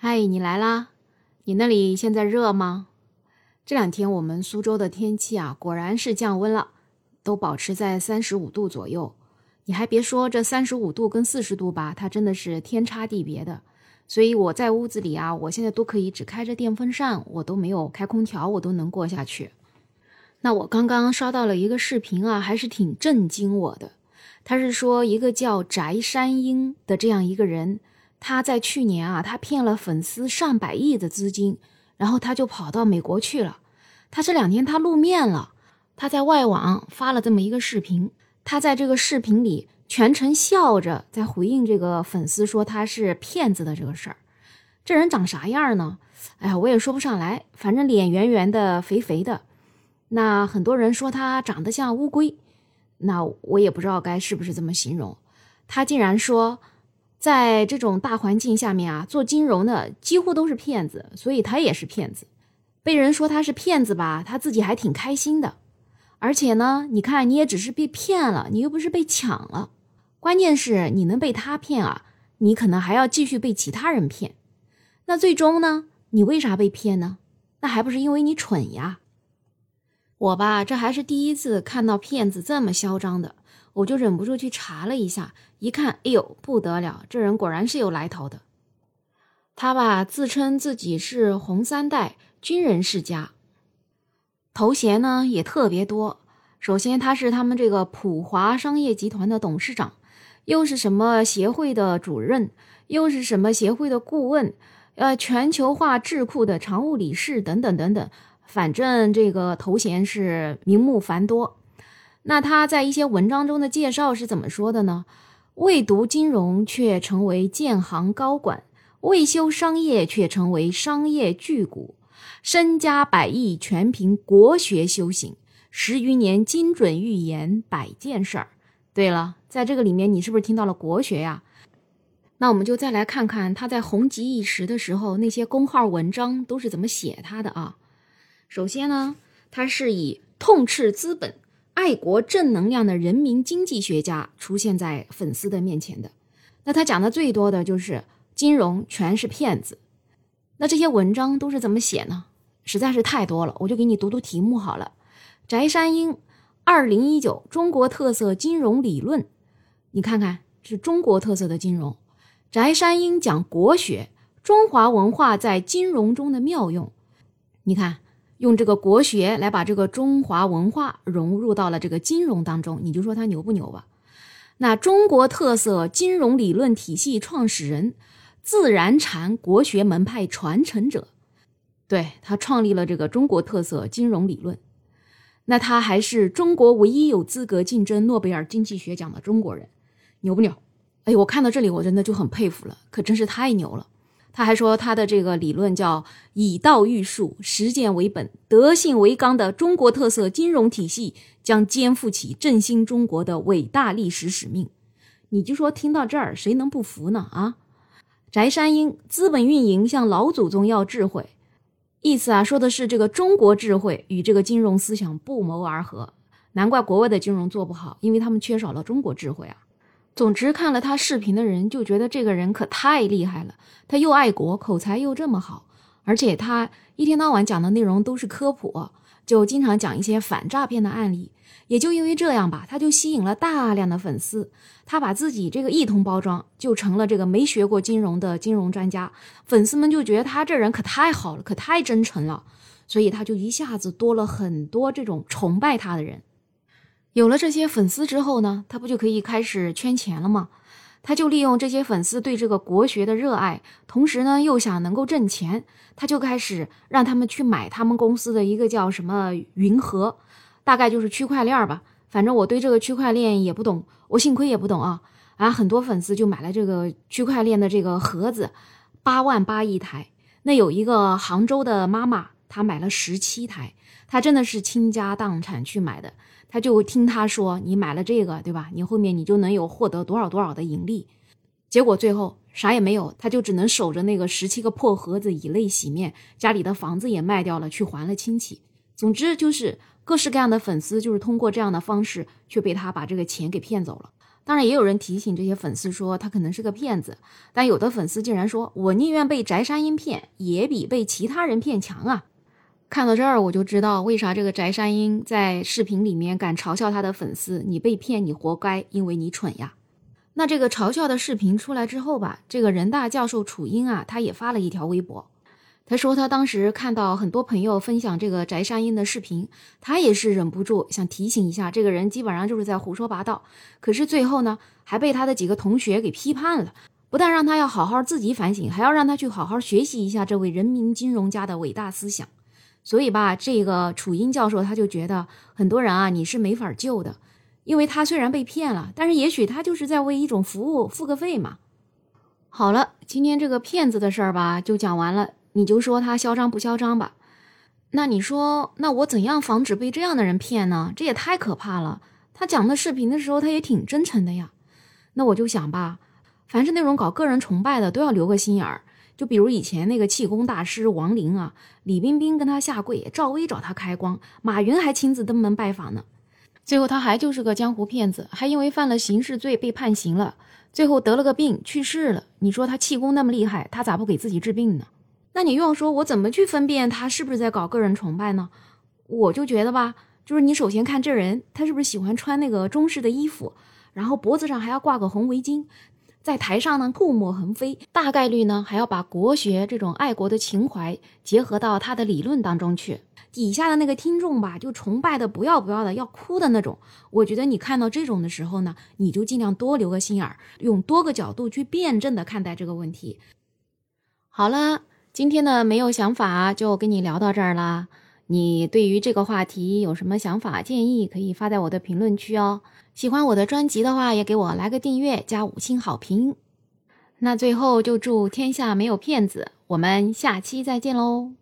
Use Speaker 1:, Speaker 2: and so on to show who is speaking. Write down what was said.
Speaker 1: 嗨，你来啦！你那里现在热吗？这两天我们苏州的天气啊，果然是降温了，都保持在三十五度左右。你还别说，这三十五度跟四十度吧，它真的是天差地别的。所以我在屋子里啊，我现在都可以只开着电风扇，我都没有开空调，我都能过下去。那我刚刚刷到了一个视频啊，还是挺震惊我的。他是说一个叫翟山鹰的这样一个人。他在去年啊，他骗了粉丝上百亿的资金，然后他就跑到美国去了。他这两天他露面了，他在外网发了这么一个视频。他在这个视频里全程笑着在回应这个粉丝说他是骗子的这个事儿。这人长啥样呢？哎呀，我也说不上来，反正脸圆圆的、肥肥的。那很多人说他长得像乌龟，那我也不知道该是不是这么形容。他竟然说。在这种大环境下面啊，做金融的几乎都是骗子，所以他也是骗子。被人说他是骗子吧，他自己还挺开心的。而且呢，你看你也只是被骗了，你又不是被抢了。关键是你能被他骗啊，你可能还要继续被其他人骗。那最终呢，你为啥被骗呢？那还不是因为你蠢呀？我吧，这还是第一次看到骗子这么嚣张的。我就忍不住去查了一下，一看，哎呦，不得了，这人果然是有来头的。他吧自称自己是红三代军人世家，头衔呢也特别多。首先他是他们这个普华商业集团的董事长，又是什么协会的主任，又是什么协会的顾问，呃，全球化智库的常务理事等等等等，反正这个头衔是名目繁多。那他在一些文章中的介绍是怎么说的呢？未读金融却成为建行高管，未修商业却成为商业巨贾，身家百亿全凭国学修行，十余年精准预言百件事儿。对了，在这个里面，你是不是听到了国学呀？那我们就再来看看他在红极一时的时候那些公号文章都是怎么写他的啊？首先呢，他是以痛斥资本。爱国正能量的人民经济学家出现在粉丝的面前的，那他讲的最多的就是金融全是骗子。那这些文章都是怎么写呢？实在是太多了，我就给你读读题目好了。翟山鹰，二零一九中国特色金融理论，你看看是中国特色的金融。翟山鹰讲国学，中华文化在金融中的妙用，你看。用这个国学来把这个中华文化融入到了这个金融当中，你就说他牛不牛吧？那中国特色金融理论体系创始人，自然禅国学门派传承者，对他创立了这个中国特色金融理论。那他还是中国唯一有资格竞争诺贝尔经济学奖的中国人，牛不牛？哎，我看到这里我真的就很佩服了，可真是太牛了。他还说，他的这个理论叫以道育术，实践为本，德性为纲的中国特色金融体系将肩负起振兴中国的伟大历史使命。你就说听到这儿，谁能不服呢？啊，翟山鹰，资本运营向老祖宗要智慧，意思啊，说的是这个中国智慧与这个金融思想不谋而合。难怪国外的金融做不好，因为他们缺少了中国智慧啊。总之，看了他视频的人就觉得这个人可太厉害了。他又爱国，口才又这么好，而且他一天到晚讲的内容都是科普，就经常讲一些反诈骗的案例。也就因为这样吧，他就吸引了大量的粉丝。他把自己这个一通包装，就成了这个没学过金融的金融专家。粉丝们就觉得他这人可太好了，可太真诚了，所以他就一下子多了很多这种崇拜他的人。有了这些粉丝之后呢，他不就可以开始圈钱了吗？他就利用这些粉丝对这个国学的热爱，同时呢又想能够挣钱，他就开始让他们去买他们公司的一个叫什么云盒，大概就是区块链吧。反正我对这个区块链也不懂，我幸亏也不懂啊。啊，很多粉丝就买了这个区块链的这个盒子，八万八一台。那有一个杭州的妈妈，她买了十七台，她真的是倾家荡产去买的。他就听他说，你买了这个，对吧？你后面你就能有获得多少多少的盈利。结果最后啥也没有，他就只能守着那个十七个破盒子以泪洗面，家里的房子也卖掉了，去还了亲戚。总之就是各式各样的粉丝，就是通过这样的方式，却被他把这个钱给骗走了。当然，也有人提醒这些粉丝说他可能是个骗子，但有的粉丝竟然说：“我宁愿被翟山鹰骗，也比被其他人骗强啊！”看到这儿，我就知道为啥这个翟山鹰在视频里面敢嘲笑他的粉丝：“你被骗，你活该，因为你蠢呀。”那这个嘲笑的视频出来之后吧，这个人大教授楚英啊，他也发了一条微博。他说，他当时看到很多朋友分享这个翟山鹰的视频，他也是忍不住想提醒一下，这个人基本上就是在胡说八道。可是最后呢，还被他的几个同学给批判了，不但让他要好好自己反省，还要让他去好好学习一下这位人民金融家的伟大思想。所以吧，这个楚英教授他就觉得很多人啊，你是没法救的，因为他虽然被骗了，但是也许他就是在为一种服务付个费嘛。好了，今天这个骗子的事儿吧，就讲完了。你就说他嚣张不嚣张吧？那你说，那我怎样防止被这样的人骗呢？这也太可怕了。他讲的视频的时候，他也挺真诚的呀。那我就想吧，凡是那种搞个人崇拜的，都要留个心眼儿。就比如以前那个气功大师王林啊，李冰冰跟他下跪，赵薇找他开光，马云还亲自登门拜访呢。最后他还就是个江湖骗子，还因为犯了刑事罪被判刑了，最后得了个病去世了。你说他气功那么厉害，他咋不给自己治病呢？那你又要说，我怎么去分辨他是不是在搞个人崇拜呢？我就觉得吧，就是你首先看这人，他是不是喜欢穿那个中式的衣服，然后脖子上还要挂个红围巾，在台上呢唾沫横飞，大概率呢还要把国学这种爱国的情怀结合到他的理论当中去。底下的那个听众吧，就崇拜的不要不要的，要哭的那种。我觉得你看到这种的时候呢，你就尽量多留个心眼儿，用多个角度去辩证的看待这个问题。好了。今天的没有想法就跟你聊到这儿啦。你对于这个话题有什么想法建议，可以发在我的评论区哦。喜欢我的专辑的话，也给我来个订阅加五星好评。那最后就祝天下没有骗子，我们下期再见喽。